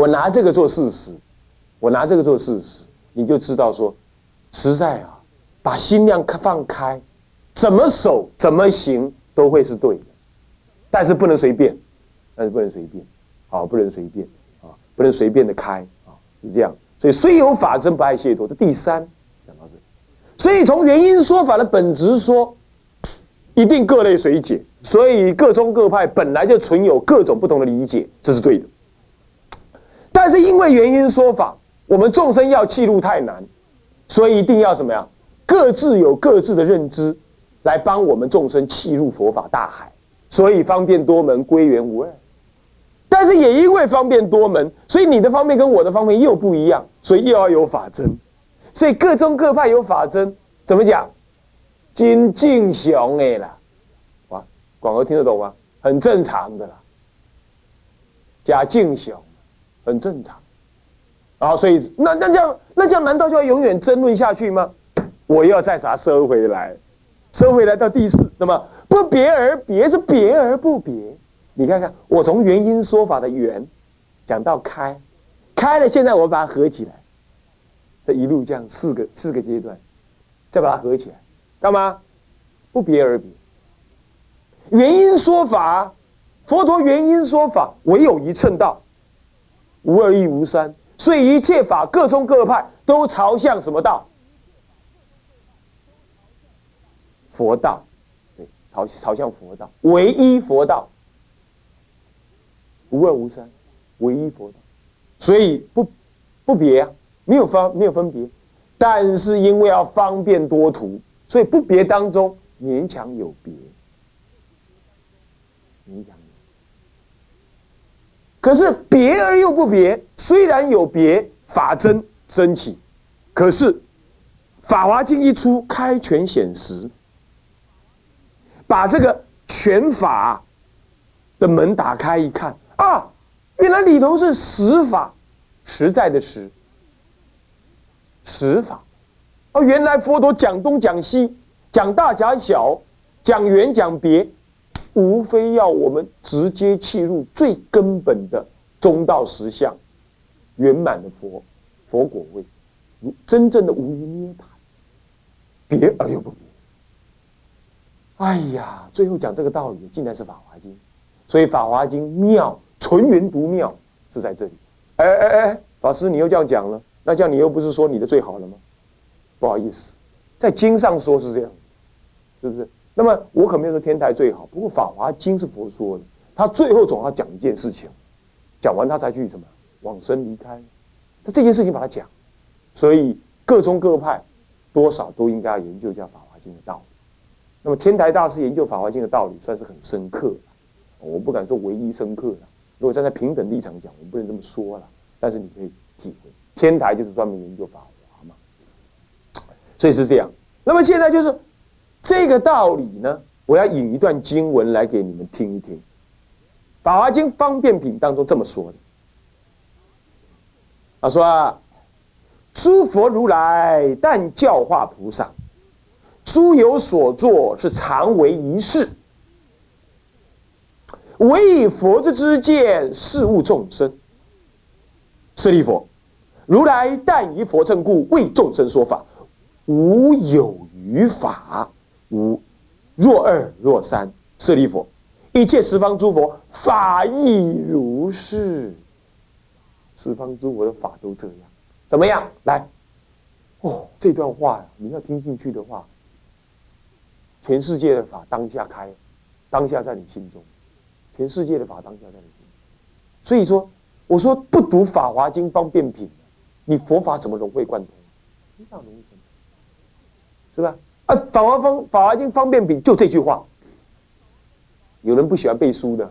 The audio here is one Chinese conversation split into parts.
我拿这个做事实，我拿这个做事实，你就知道说，实在啊，把心量放开，怎么守怎么行都会是对的，但是不能随便，但是不能随便，啊，不能随便啊，不能随便的开啊，是这样。所以虽有法真不爱亵渎，这第三讲到这。所以从原因说法的本质说，一定各类随解。所以各宗各派本来就存有各种不同的理解，这是对的。是因为原因说法，我们众生要记录太难，所以一定要什么呀？各自有各自的认知，来帮我们众生契入佛法大海。所以方便多门归元无二。但是也因为方便多门，所以你的方面跟我的方面又不一样，所以又要有法真。所以各宗各派有法真，怎么讲？金敬雄哎啦。广哥听得懂吗？很正常的啦，加敬雄，很正常。啊，所以那那这样那这样难道就要永远争论下去吗？我要再啥收回来，收回来到第四，那么不别而别是别而不别。你看看，我从原因说法的圆讲到开，开了，现在我把它合起来，这一路这样四个四个阶段，再把它合起来，干嘛？不别而别。原因说法，佛陀原因说法，唯有一乘道，无二亦无三，所以一切法各宗各派都朝向什么道？佛道，对，朝朝向佛道，唯一佛道，无二无三，唯一佛道，所以不不别啊，没有分没有分别，但是因为要方便多图，所以不别当中勉强有别。勉强可是别而又不别，虽然有别，法真真起，可是《法华经》一出，开权显实，把这个权法的门打开一看啊，原来里头是实法，实在的实，实法，哦，原来佛陀讲东讲西，讲大讲小，讲圆讲别。无非要我们直接契入最根本的中道实相，圆满的佛佛果位，真正的无余涅槃，别而又不别。哎呀，最后讲这个道理，竟然是《法华经》，所以《法华经》妙，纯元独妙是在这里。哎哎哎，老师，你又这样讲了，那这样你又不是说你的最好了吗？不好意思，在经上说是这样，是不是？那么我可没有说天台最好，不过《法华经》是佛说的，他最后总要讲一件事情，讲完他才去什么往生离开，他这件事情把它讲，所以各宗各派多少都应该要研究一下《法华经》的道理。那么天台大师研究《法华经》的道理算是很深刻，我不敢说唯一深刻的，如果站在平等立场讲，我们不能这么说了，但是你可以体会，天台就是专门研究法华嘛，所以是这样。那么现在就是。这个道理呢，我要引一段经文来给你们听一听，《法华经方便品》当中这么说的。他说啊：“诸佛如来但教化菩萨，诸有所作是常为一事，唯以佛之之见事物众生。舍利佛，如来但以佛乘故为众生说法，无有余法。”无若二若三，舍利佛，一切十方诸佛法亦如是。十方诸佛的法都这样，怎么样？来，哦，这段话你要听进去的话，全世界的法当下开，当下在你心中，全世界的法当下在你心中。所以说，我说不读《法华经》方便品，你佛法怎么融会贯通？非常容易，是吧？啊，《法华方《法华经》方便品就这句话。有人不喜欢背书的，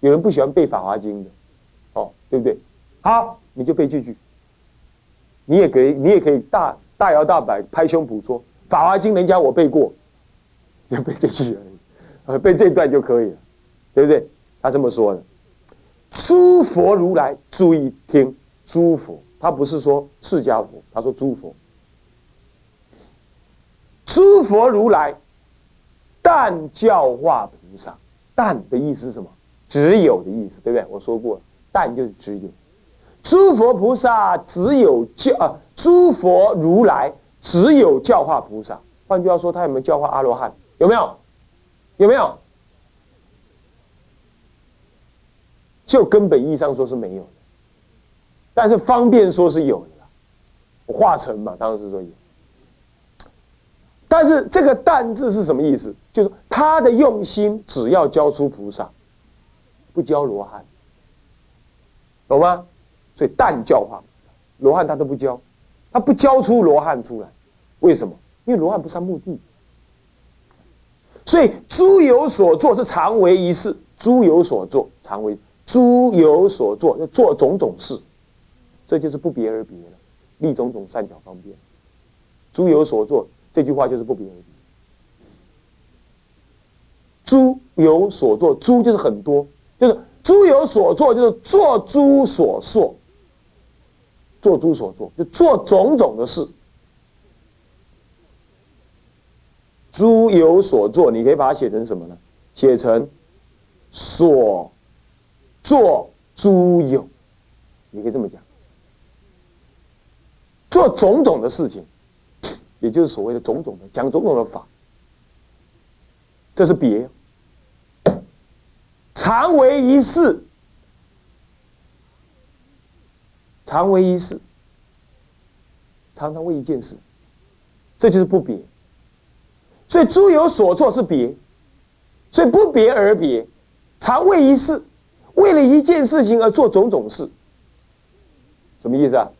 有人不喜欢背《法华经》的，哦，对不对？好，你就背这句。你也可以，你也可以大大摇大摆拍胸脯说，《法华经》人家我背过，就背这句而已，背这段就可以了，对不对？他这么说的。诸佛如来，注意听，诸佛，他不是说释迦佛，他说诸佛。诸佛如来，但教化菩萨。但的意思是什么？只有的意思，对不对？我说过，但就是只有。诸佛菩萨只有教啊，诸佛如来只有教化菩萨。换句话说，他有没有教化阿罗汉？有没有？有没有？就根本意义上说是没有的，但是方便说是有的化成嘛，当然是说有。但是这个“但”字是什么意思？就是他的用心只要教出菩萨，不教罗汉，懂吗？所以“但”教化菩萨，罗汉他都不教，他不教出罗汉出来，为什么？因为罗汉不是他目的。所以诸有所作是常为一事，诸有所作常为。诸有所作，就做种种事，这就是不别而别了，立种种善巧方便。诸有所作这句话就是不别而别。诸有所作，诸就是很多，就是诸有所作，就是做诸所作，做诸所作，就做种种的事。诸有所作，你可以把它写成什么呢？写成所。做诸有，你可以这么讲，做种种的事情，也就是所谓的种种的讲种种的法，这是别。常为一事，常为一事，常常为一件事，这就是不别。所以诸有所作是别，所以不别而别，常为一事。为了一件事情而做种种事，什么意思啊？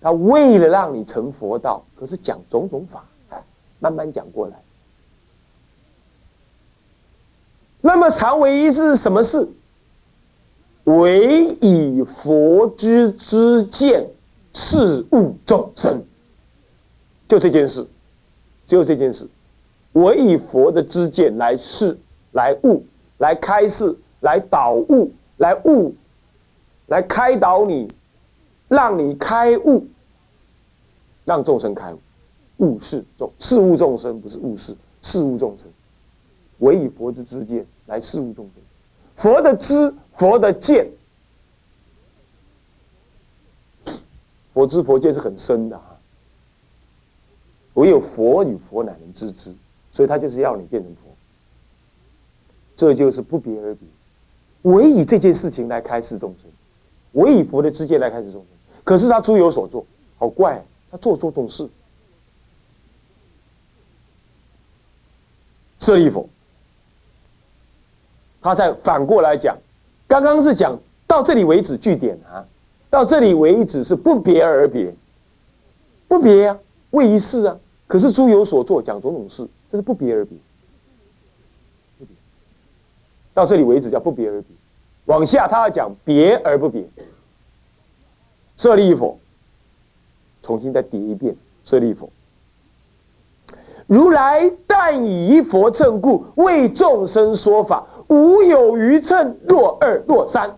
他为了让你成佛道，可是讲种种法，哎慢慢讲过来。那么常为一是什么事？唯以佛之知见事物众生，就这件事，只有这件事，唯以佛的知见来示、来悟、来开示、来导悟。来悟，来开导你，让你开悟，让众生开悟，悟是众事物众生不是悟事，事物众生，唯以佛之知见来事物众生，佛的知，佛的见，佛知佛见是很深的啊，唯有佛与佛乃能知之，所以他就是要你变成佛，这就是不别而别。唯以这件事情来开示众生，唯以佛的知见来开示众生。可是他诸有所作，好怪，他做做种事。舍利弗，他在反过来讲，刚刚是讲到这里为止句点啊，到这里为止是不别而别，不别啊，为一事啊。可是诸有所作，讲种种事，这是不别而别。到这里为止叫不别而别，往下他要讲别而不别。舍利弗，重新再叠一遍。舍利弗，如来但以一佛乘故，为众生说法，无有余乘，若二若三。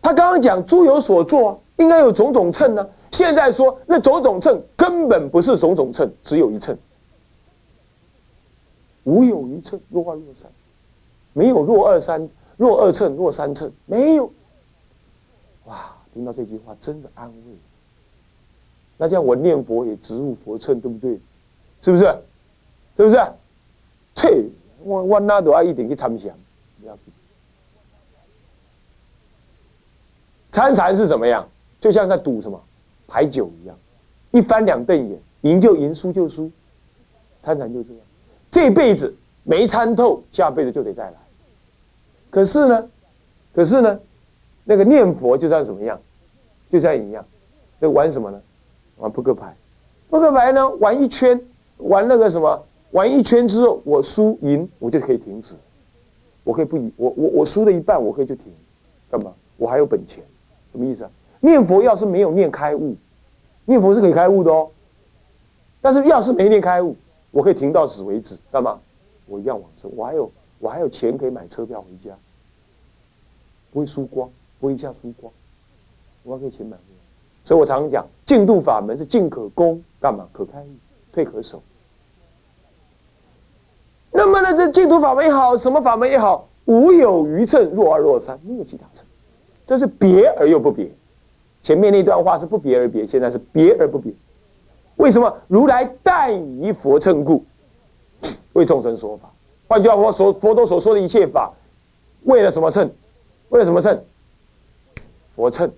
他刚刚讲诸有所作，应该有种种乘呢。现在说那种种乘根本不是种种乘，只有一乘。无有余乘，若二若三。没有若二三若二乘若三乘没有，哇！听到这句话真的安慰。那这样我念佛也植入佛乘，对不对？是不是？是不是？切，我我那都要一点去参详，不要紧。参禅是什么样？就像在赌什么牌九一样，一翻两瞪眼，赢就赢，输就输。参禅就这样，这辈子没参透，下辈子就得再来。可是呢，可是呢，那个念佛就像怎么样，就像一样，那玩什么呢？玩扑克牌。扑克牌呢，玩一圈，玩那个什么，玩一圈之后，我输赢，我就可以停止。我可以不赢，我我我输了一半，我可以就停。干嘛？我还有本钱。什么意思啊？念佛要是没有念开悟，念佛是可以开悟的哦。但是要是没念开悟，我可以停到此为止。干嘛？我一样往生，我还有。我还有钱可以买车票回家，不会输光，不会一下输光，我还可以钱买回来。所以我常常讲，净度法门是进可攻，干嘛可开退可守。那么呢，这净土法门也好，什么法门也好，无有余乘，若二若三，没有其他乘。这是别而又不别。前面那段话是不别而别，现在是别而不别。为什么？如来但以佛称故，为众生说法。换句话说，所佛陀所说的一切法，为了什么称？为了什么称？佛称。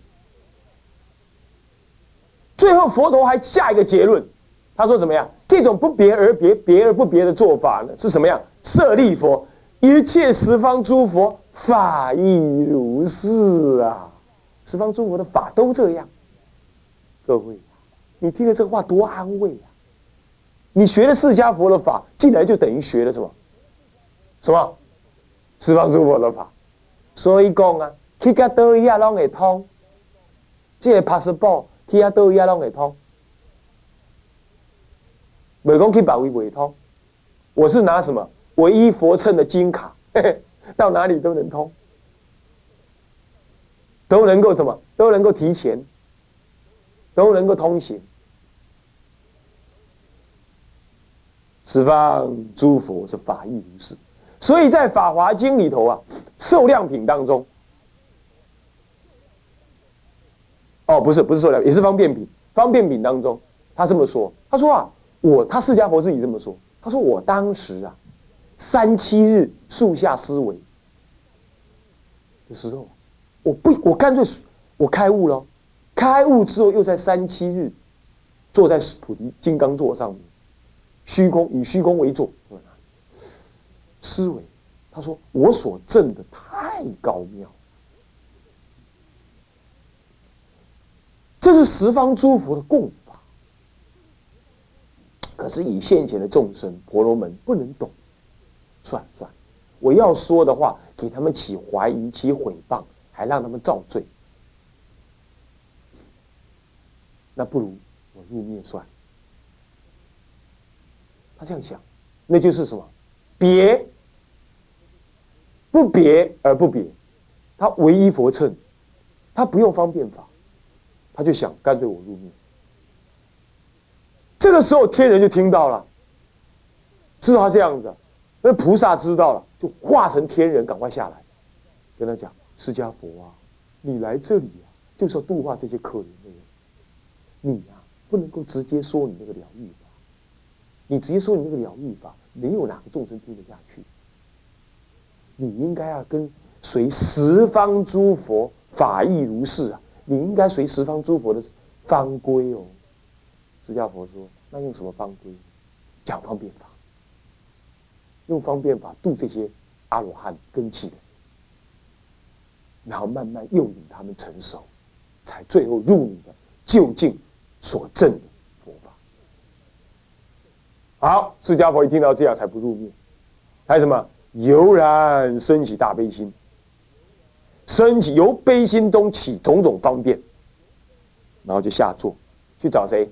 最后，佛陀还下一个结论，他说什么呀？这种不别而别、别而不别的做法呢，是什么样？舍利佛，一切十方诸佛法亦如是啊！十方诸佛的法都这样。各位，你听了这话多安慰啊！你学了释迦佛的法，进来就等于学了什么？什么？十方诸佛的法。所以讲啊，去到倒一啊拢会通，这个 passport 去到倒一啊拢会通。美工去保卫委通，我是拿什么？唯一佛称的金卡，到哪里都能通，都能够什么？都能够提前，都能够通行。十方诸佛是法亦如是，所以在《法华经》里头啊，受量品当中，哦，不是不是塑料，也是方便品，方便品当中，他这么说，他说啊。我他释迦佛自己这么说，他说我当时啊，三七日树下思维的时候，我不我干脆我开悟了，开悟之后又在三七日坐在菩提金刚座上面，虚空以虚空为坐，思维，他说我所证的太高妙，这是十方诸佛的供。可是以现前的众生婆罗门不能懂，算了算了，我要说的话给他们起怀疑、起毁谤，还让他们造罪，那不如我入灭算。他这样想，那就是什么？别不别而不别，他唯一佛称，他不用方便法，他就想干脆我入灭。这个时候，天人就听到了，知道他这样子，那菩萨知道了，就化成天人，赶快下来，跟他讲：“释迦佛啊，你来这里啊，就是要度化这些可怜的人。你呀，不能够直接说你那个疗愈法，你直接说你那个疗愈法，没有哪个众生听得下去。你应该要跟随十方诸佛法亦如是啊，你应该随十方诸佛的方规哦。”释迦佛说：“那用什么方规？讲方便法，用方便法度这些阿罗汉根器的，然后慢慢诱引他们成熟，才最后入你的究竟所证的佛法。”好，释迦佛一听到这样，才不入灭，还有什么？油然升起大悲心，升起由悲心中起种种方便，然后就下座去找谁？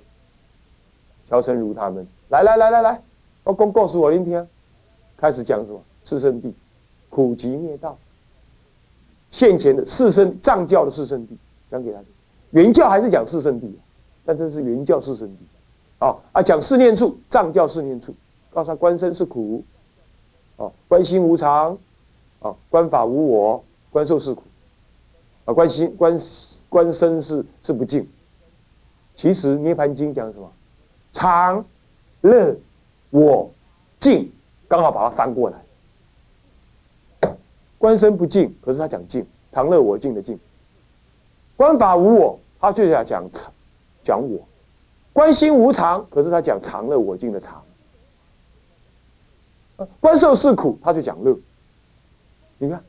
乔成如他们。来来来来来，我公告诉我您听，开始讲什么？四圣谛，苦集灭道。现前的四圣藏教的四圣谛讲给他听，原教还是讲四圣谛，但这是原教四圣谛。哦啊，讲四念处，藏教四念处，告诉他观身是苦，哦，观心无常，哦，观法无我，观受是苦，啊，观心观观身是是不净。其实涅盘经讲什么？常乐我净，刚好把它翻过来。观身不净，可是他讲净，常乐我净的净。观法无我，他就要讲常，讲我。观心无常，可是他讲常乐我净的常。观受是苦，他就讲乐。你看，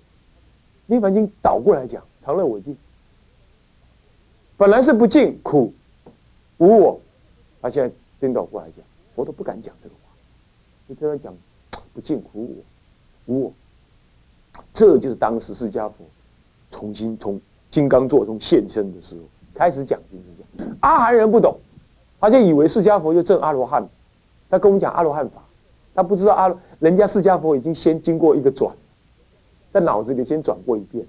涅盘经倒过来讲，常乐我净。本来是不净苦无我，他现在。颠倒过来讲，佛都不敢讲这个话，你跟他讲不净苦我无我，这就是当时释迦佛重新从金刚座中现身的时候开始讲就是这样。阿含人不懂，他就以为释迦佛就证阿罗汉，他跟我们讲阿罗汉法，他不知道阿人家释迦佛已经先经过一个转，在脑子里先转过一遍，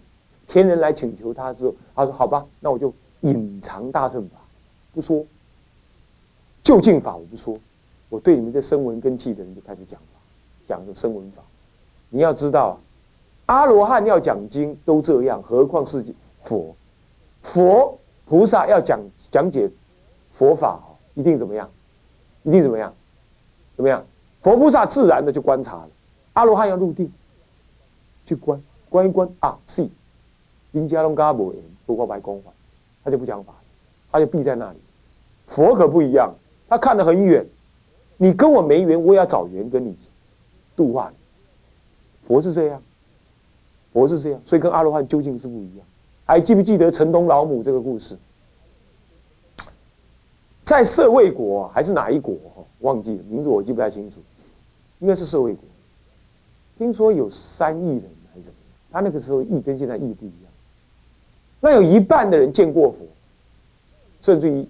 天人来请求他之后，他说好吧，那我就隐藏大乘法，不说。就近法我不说，我对你们这声闻根器的人就开始讲了，讲这声闻法。你要知道，阿罗汉要讲经都这样，何况是佛，佛菩萨要讲讲解佛法一定怎么样？一定怎么样？怎么样？佛菩萨自然的就观察了，阿罗汉要入定，去观观一观啊，是，林家龙嘎不言，不过白光环，他就不讲法，他就闭在那里。佛可不一样，他看得很远，你跟我没缘，我也要找缘跟你度化你。佛是这样，佛是这样，所以跟阿罗汉究竟是不一样。还记不记得城东老母这个故事？在舍卫国还是哪一国？忘记了名字，我记不太清楚。应该是舍卫国。听说有三亿人还是怎么样？他那个时候亿跟现在亿不一样。那有一半的人见过佛，甚至于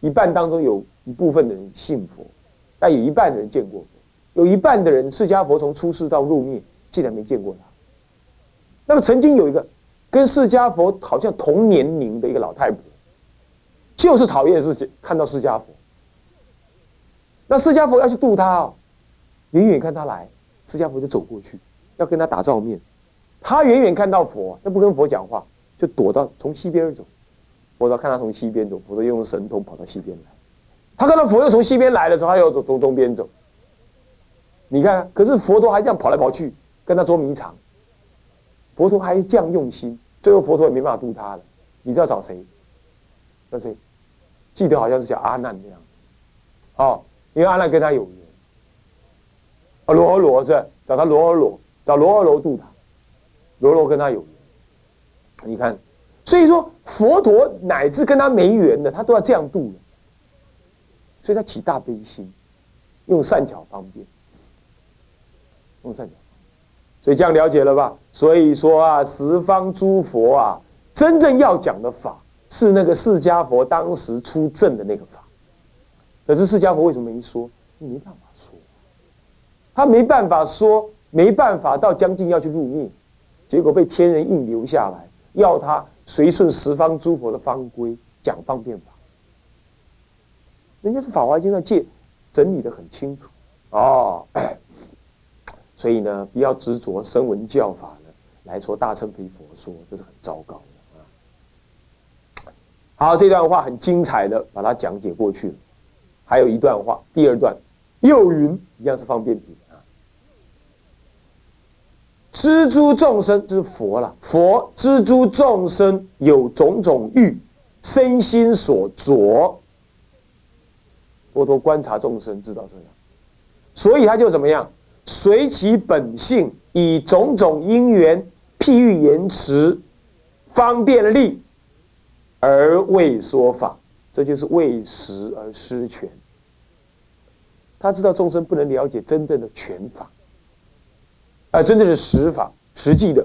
一半当中有一部分的人信佛，但有一半的人见过佛，有一半的人释迦佛从出世到入灭。竟然没见过他。那么曾经有一个跟释迦佛好像同年龄的一个老太婆，就是讨厌释看到释迦佛。那释迦佛要去度他哦，远远看他来，释迦佛就走过去，要跟他打照面。他远远看到佛，那不跟佛讲话，就躲到从西边走。佛陀看他从西边走，佛陀用神通跑到西边来。他看到佛又从西边来的时候，他又从东边走。你看，可是佛陀还这样跑来跑去。跟他捉迷藏，佛陀还这样用心，最后佛陀也没办法渡他了。你知道找谁？找谁？记得好像是叫阿难那样子，哦，因为阿难跟他有缘。啊，罗罗是找他罗罗，找罗罗渡他，罗罗跟他有缘。你看，所以说佛陀乃至跟他没缘的，他都要这样度的，所以他起大悲心，用善巧方便，用善巧。所以这样了解了吧？所以说啊，十方诸佛啊，真正要讲的法是那个释迦佛当时出阵的那个法。可是释迦佛为什么没说？没办法说，他没办法说，没办法到将近要去入灭，结果被天人硬留下来，要他随顺十方诸佛的方规讲方便法。人家是《法华经》上借整理的很清楚哦。所以呢，不要执着声闻教法呢，来说大乘非佛说，这是很糟糕的啊。好，这段话很精彩的，把它讲解过去。还有一段话，第二段又云，一样是方便品。知诸众生，这是佛了。佛知诸众生有种种欲，身心所着。佛陀观察众生，知道这样，所以他就怎么样？随其本性，以种种因缘譬喻言辞，方便利，而未说法。这就是为实而失权。他知道众生不能了解真正的权法，啊，真正的实法，实际的。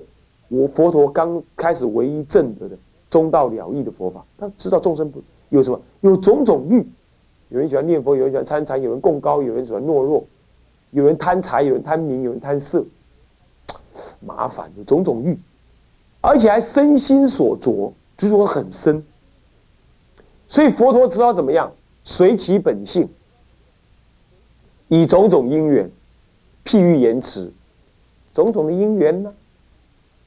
我佛陀刚开始唯一正德的中道了义的佛法，他知道众生不有什么，有种种欲。有人喜欢念佛，有人喜欢参禅，有人供高，有人喜欢懦弱。有人贪财，有人贪名，有人贪色，麻烦有种种欲，而且还身心所着，执着很深。所以佛陀知道怎么样随其本性，以种种因缘譬喻言辞，种种的因缘呢，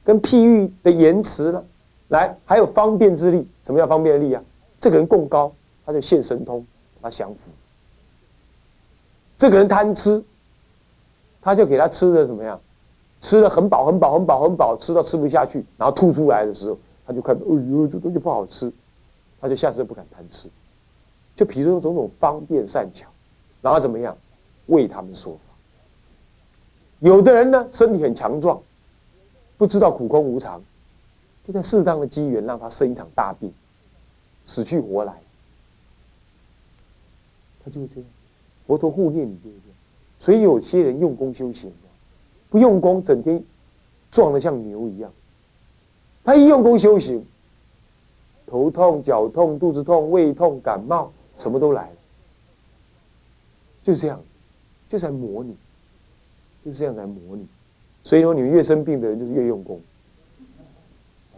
跟譬喻的言辞呢，来还有方便之力。什么叫方便力啊？这个人供高，他就现神通，他降服。这个人贪吃。他就给他吃的怎么样？吃的很饱，很饱，很饱，很饱，吃到吃不下去，然后吐出来的时候，他就看，哎呦，这东西不好吃，他就下次不敢贪吃。就比如说种种方便善巧，然后怎么样为他们说法。有的人呢，身体很强壮，不知道苦空无常，就在适当的机缘让他生一场大病，死去活来。他就是这样，佛陀护念你就是这样。所以有些人用功修行，不用功，整天壮得像牛一样。他一用功修行，头痛、脚痛、肚子痛、胃痛、感冒，什么都来了。就这样，就是在磨你，就这样来磨你。所以说，你们越生病的人，就是越用功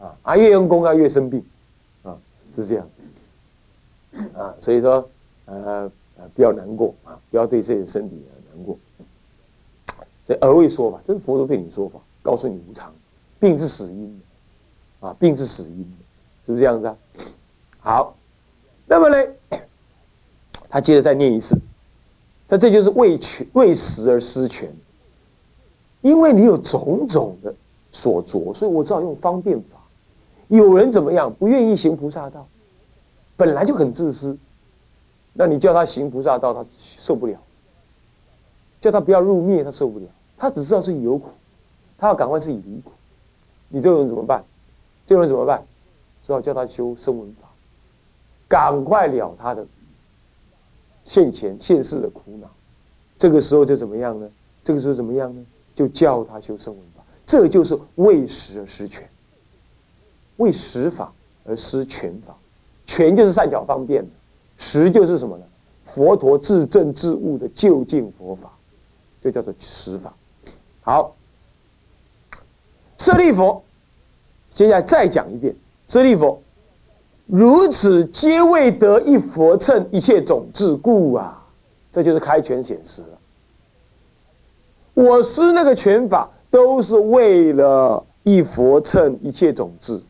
啊啊，越用功啊，越生病啊，是这样啊。所以说，呃呃，不要难过啊，不要对自己的身体。难过，这而为说法，这是佛陀对你说法，告诉你无常，病是死因啊，病是死因是不是这样子啊？好，那么呢，他接着再念一次，那这就是为权为实而失权，因为你有种种的所着，所以我只好用方便法。有人怎么样不愿意行菩萨道，本来就很自私，那你叫他行菩萨道，他受不了；叫他不要入灭，他受不了。他只知道自己有苦，他要赶快自己离苦。你这种人怎么办？这种人怎么办？只好叫他修声闻法，赶快了他的现前现世的苦恼。这个时候就怎么样呢？这个时候怎么样呢？就叫他修声闻法。这就是为实而失权，为实法而失权法。权就是善巧方便的，实就是什么呢？佛陀自证自悟的究竟佛法，就叫做实法。好，舍利佛，接下来再讲一遍。舍利佛，如此皆未得一佛乘一切种智故啊！这就是开权显示。我施那个拳法，都是为了一佛乘一切种智，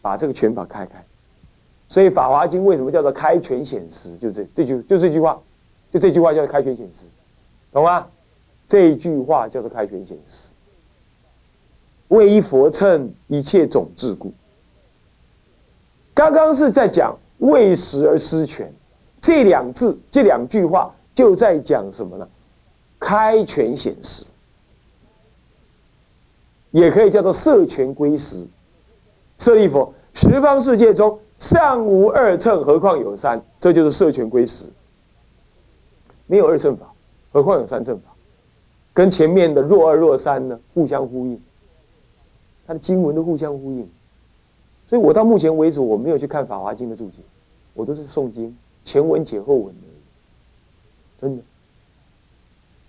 把这个拳法开开。所以《法华经》为什么叫做开权显实？就这这句，就这句话，就这句话叫做开权显实，懂吗？这句话叫做开权显示，为一佛乘一切种智故。刚刚是在讲为实而失权，这两字这两句话就在讲什么呢？开权显示，也可以叫做摄权归实。舍利弗，十方世界中尚无二乘，何况有三？这就是摄权归实。没有二乘法，何况有三乘法？跟前面的若二若三呢，互相呼应，它的经文都互相呼应，所以我到目前为止我没有去看《法华经》的注解，我都是诵经，前文解后文而已，真的。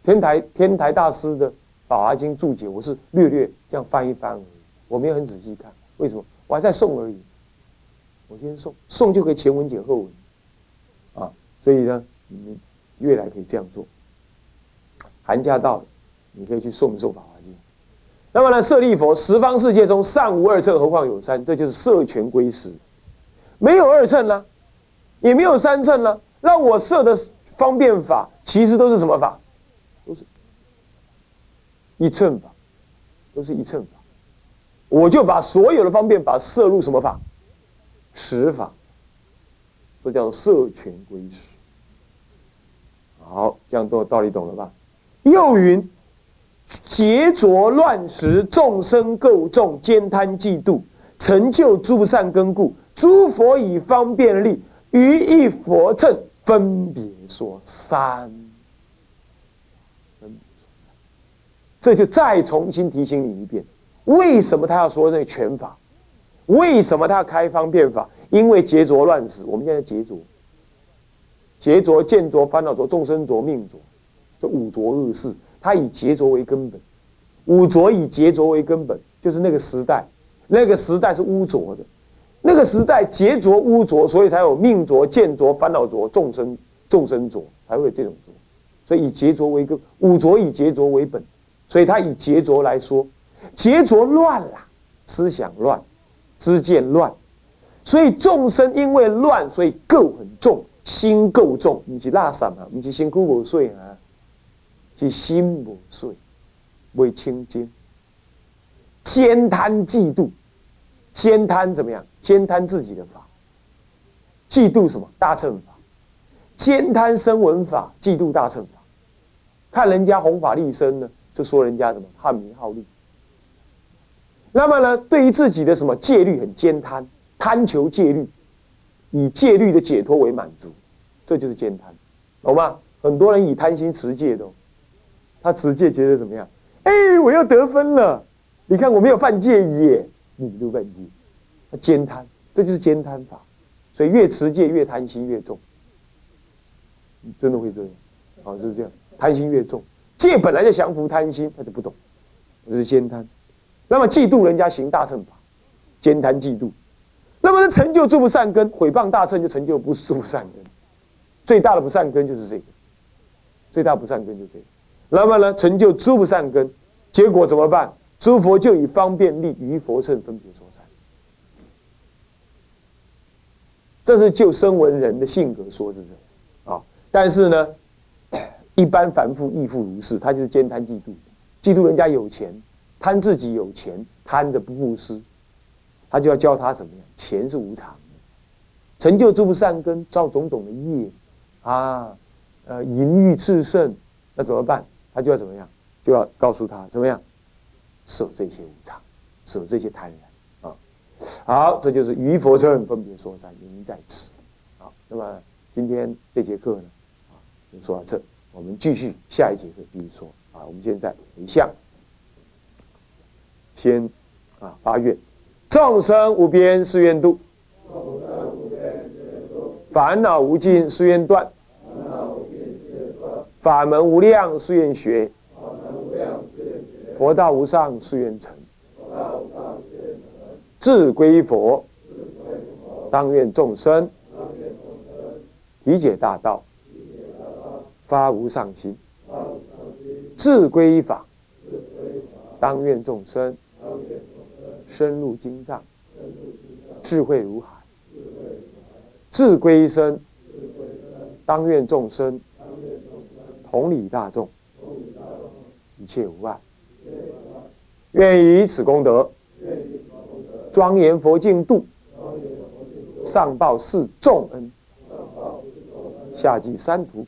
天台天台大师的《法华经》注解，我是略略这样翻一翻而已，我没有很仔细看，为什么？我还在诵而已，我先诵，诵就可以前文解后文，啊，所以呢，你们越来可以这样做。寒假到了。你可以去诵一诵《法华经》。那么呢，舍利佛，十方世界中尚无二乘，何况有三？这就是摄权归实。没有二乘呢，也没有三乘呢。让我设的方便法，其实都是什么法？一乘法，都是一乘法。我就把所有的方便法摄入什么法？实法。这叫做摄权归实。好，这样都道理懂了吧？又云。劫浊乱时，众生垢重，兼贪嫉妒，成就诸不善根故。诸佛以方便力，于一佛乘分别说三。这就再重新提醒你一遍：为什么他要说那个权法？为什么他要开方便法？因为劫浊乱世，我们现在劫浊、劫浊、见浊、烦恼浊、众生浊、命浊，这五浊恶世。他以劫浊为根本，五浊以劫浊为根本，就是那个时代，那个时代是污浊的，那个时代劫浊污浊，所以才有命浊、见浊、烦恼浊、众生众生浊，才会有这种浊。所以以劫浊为根，五浊以劫浊为本，所以他以劫浊来说，劫浊乱了，思想乱，知见乱，所以众生因为乱，所以垢很重，心垢重，你是垃圾嘛？你是心垢无碎啊？是心不碎，未清净，兼贪嫉妒，兼贪怎么样？兼贪自己的法，嫉妒什么？大乘法，兼贪声闻法，嫉妒大乘法。看人家弘法利生呢，就说人家什么汉名好利。那么呢，对于自己的什么戒律很兼贪，贪求戒律，以戒律的解脱为满足，这就是兼贪，懂吗？很多人以贪心持戒的。他持戒觉得怎么样？哎，我要得分了！你看我没有犯戒耶，你就犯戒。他兼贪，这就是兼贪法。所以越持戒越贪心越重，真的会这样。好，就是这样，贪心越重。戒本来就降服贪心，他就不懂，这是兼贪。那么嫉妒人家行大乘法，兼贪嫉妒。那么成就诸不善根，毁谤大乘就成就不诸不善根。最大的不善根就是这个，最大不善根就这个。那么呢，成就诸不善根，结果怎么办？诸佛就以方便力于佛乘分别说三。这是就声闻人的性格说是这样啊。但是呢，一般凡夫亦复如是，他就是兼贪嫉妒，嫉妒人家有钱，贪自己有钱，贪着不布施，他就要教他怎么样？钱是无常的，成就诸不善根，造种种的业啊，呃，淫欲炽盛，那怎么办？他就要怎么样？就要告诉他怎么样舍这些无常，舍这些贪婪。好，这就是于佛称分别说在，原因在此。好，那么今天这节课呢，啊，就说到这，我们继续下一节课继续说。啊，我们现在回向，先啊发愿，众生无边誓愿度，烦恼无尽誓愿断，法门无量誓愿学，佛道无上誓愿成。智归佛，当愿众生。理解大道，发无上心；自归法，当愿众生深入经藏，智慧如海；自归身，当愿众生同理大众，一切无碍。愿以此功德。庄严佛净土，上报四重恩，下济三途苦。